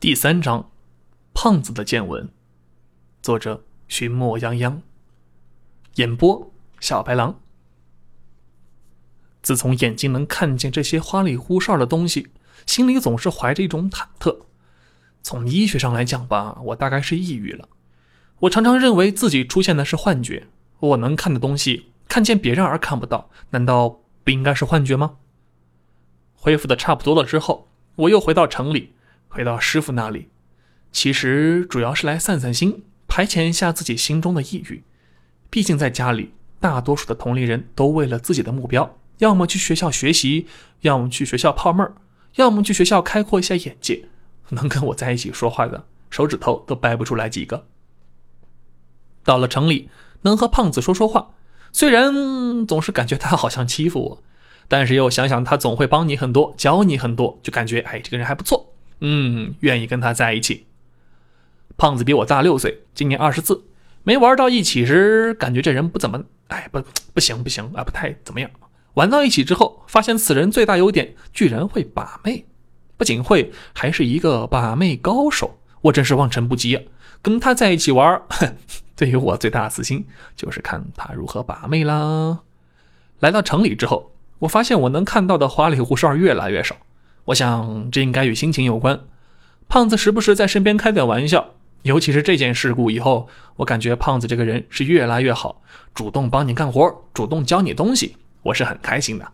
第三章，胖子的见闻，作者寻墨泱泱，演播小白狼。自从眼睛能看见这些花里胡哨的东西，心里总是怀着一种忐忑。从医学上来讲吧，我大概是抑郁了。我常常认为自己出现的是幻觉。我能看的东西，看见别人而看不到，难道不应该是幻觉吗？恢复的差不多了之后，我又回到城里。回到师傅那里，其实主要是来散散心，排遣一下自己心中的抑郁。毕竟在家里，大多数的同龄人都为了自己的目标，要么去学校学习，要么去学校泡妹儿，要么去学校开阔一下眼界。能跟我在一起说话的，手指头都掰不出来几个。到了城里，能和胖子说说话，虽然总是感觉他好像欺负我，但是又想想他总会帮你很多，教你很多，就感觉哎，这个人还不错。嗯，愿意跟他在一起。胖子比我大六岁，今年二十四。没玩到一起时，感觉这人不怎么……哎，不，不行，不行啊，不太怎么样。玩到一起之后，发现此人最大优点居然会把妹，不仅会，还是一个把妹高手。我真是望尘不及啊！跟他在一起玩，对于我最大的私心就是看他如何把妹啦。来到城里之后，我发现我能看到的花里胡哨越来越少。我想，这应该与心情有关。胖子时不时在身边开点玩笑，尤其是这件事故以后，我感觉胖子这个人是越来越好，主动帮你干活，主动教你东西，我是很开心的。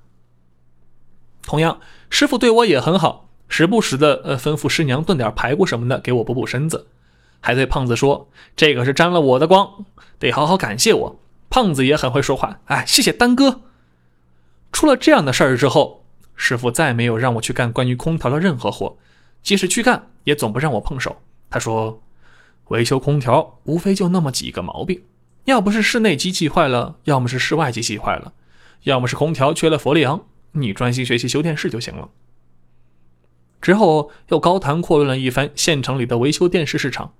同样，师傅对我也很好，时不时的呃吩咐师娘炖点排骨什么的给我补补身子，还对胖子说：“这个是沾了我的光，得好好感谢我。”胖子也很会说话，哎，谢谢丹哥。出了这样的事儿之后。师傅再没有让我去干关于空调的任何活，即使去干，也总不让我碰手。他说：“维修空调无非就那么几个毛病，要不是室内机器坏了，要么是室外机器坏了，要么是空调缺了氟利昂，你专心学习修电视就行了。”之后又高谈阔论了一番县城里的维修电视市场。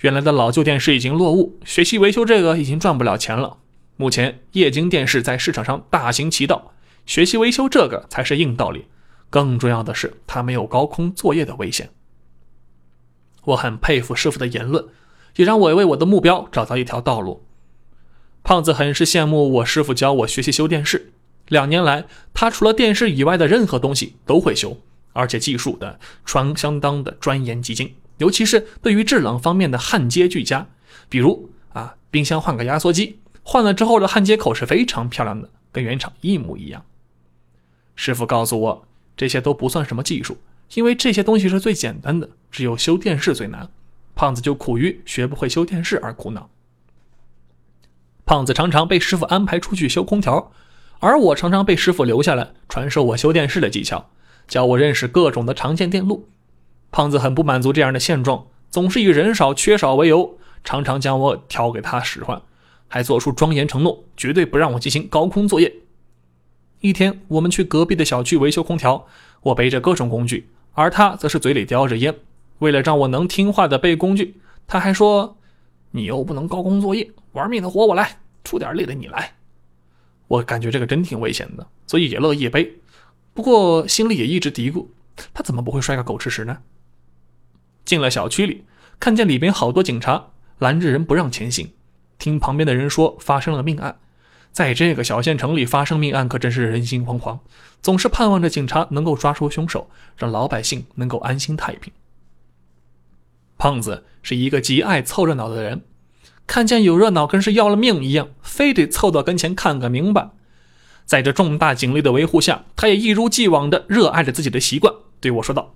原来的老旧电视已经落伍，学习维修这个已经赚不了钱了。目前液晶电视在市场上大行其道。学习维修这个才是硬道理，更重要的是，它没有高空作业的危险。我很佩服师傅的言论，也让我为我的目标找到一条道路。胖子很是羡慕我师傅教我学习修电视，两年来，他除了电视以外的任何东西都会修，而且技术的传相当的钻研极精，尤其是对于制冷方面的焊接俱佳。比如啊，冰箱换个压缩机，换了之后的焊接口是非常漂亮的，跟原厂一模一样。师傅告诉我，这些都不算什么技术，因为这些东西是最简单的，只有修电视最难。胖子就苦于学不会修电视而苦恼。胖子常常被师傅安排出去修空调，而我常常被师傅留下来传授我修电视的技巧，教我认识各种的常见电路。胖子很不满足这样的现状，总是以人少缺少为由，常常将我挑给他使唤，还做出庄严承诺，绝对不让我进行高空作业。一天，我们去隔壁的小区维修空调，我背着各种工具，而他则是嘴里叼着烟。为了让我能听话的背工具，他还说：“你又不能高空作业，玩命的活我来，出点力的你来。”我感觉这个真挺危险的，所以也乐意背。不过心里也一直嘀咕：他怎么不会摔个狗吃屎呢？进了小区里，看见里边好多警察拦着人不让前行，听旁边的人说发生了命案。在这个小县城里发生命案，可真是人心惶惶，总是盼望着警察能够抓出凶手，让老百姓能够安心太平。胖子是一个极爱凑热闹的人，看见有热闹，跟是要了命一样，非得凑到跟前看个明白。在这重大警力的维护下，他也一如既往的热爱着自己的习惯，对我说道：“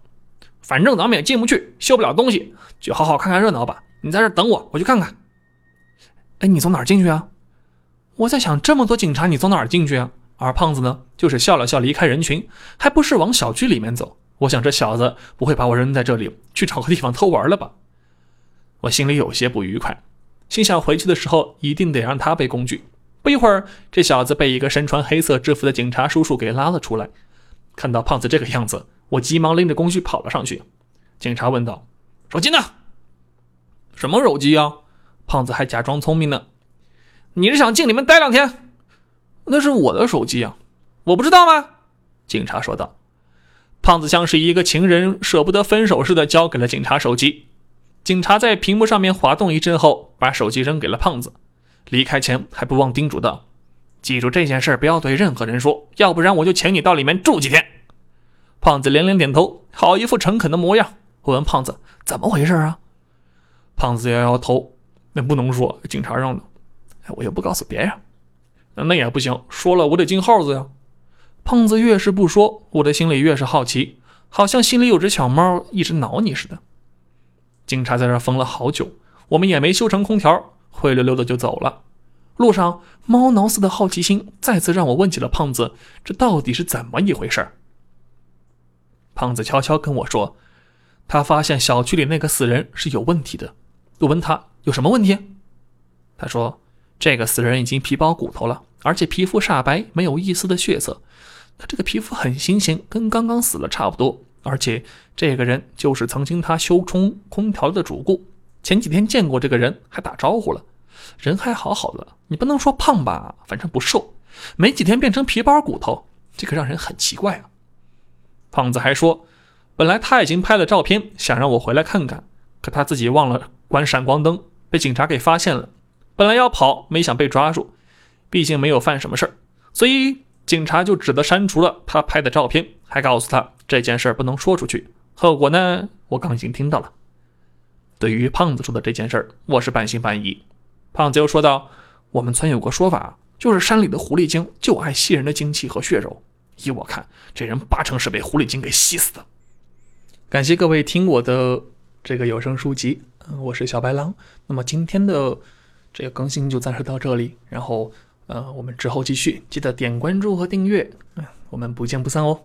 反正咱们也进不去，修不了东西，就好好看看热闹吧。你在这等我，我去看看。”哎，你从哪儿进去啊？我在想，这么多警察，你从哪儿进去啊？而胖子呢，就是笑了笑，离开人群，还不是往小区里面走。我想，这小子不会把我扔在这里，去找个地方偷玩了吧？我心里有些不愉快，心想回去的时候一定得让他背工具。不一会儿，这小子被一个身穿黑色制服的警察叔叔给拉了出来。看到胖子这个样子，我急忙拎着工具跑了上去。警察问道：“手机呢？什么手机啊？”胖子还假装聪明呢。你是想进里面待两天？那是我的手机啊，我不知道吗？警察说道。胖子像是一个情人舍不得分手似的，交给了警察手机。警察在屏幕上面滑动一阵后，把手机扔给了胖子。离开前还不忘叮嘱道：“记住这件事，不要对任何人说，要不然我就请你到里面住几天。”胖子连连点头，好一副诚恳的模样。我问胖子：“怎么回事啊？”胖子摇摇头：“那不能说，警察让的。我又不告诉别人。那也不行，说了我得进号子呀。”胖子越是不说，我的心里越是好奇，好像心里有只小猫一直挠你似的。警察在这疯了好久，我们也没修成空调，灰溜溜的就走了。路上，猫挠似的好奇心再次让我问起了胖子，这到底是怎么一回事？胖子悄悄跟我说，他发现小区里那个死人是有问题的。我问他有什么问题，他说这个死人已经皮包骨头了，而且皮肤煞白，没有一丝的血色。他这个皮肤很新鲜，跟刚刚死了差不多。而且这个人就是曾经他修充空调的主顾，前几天见过这个人，还打招呼了。人还好好的，你不能说胖吧，反正不瘦。没几天变成皮包骨头，这个让人很奇怪啊。胖子还说，本来他已经拍了照片，想让我回来看看，可他自己忘了关闪光灯，被警察给发现了。本来要跑，没想被抓住，毕竟没有犯什么事儿，所以。警察就只得删除了他拍的照片，还告诉他这件事儿不能说出去。后果呢？我刚已经听到了。对于胖子说的这件事儿，我是半信半疑。胖子又说道：“我们村有个说法，就是山里的狐狸精就爱吸人的精气和血肉。依我看，这人八成是被狐狸精给吸死的。”感谢各位听我的这个有声书籍，我是小白狼。那么今天的这个更新就暂时到这里，然后。呃，我们之后继续，记得点关注和订阅，嗯，我们不见不散哦。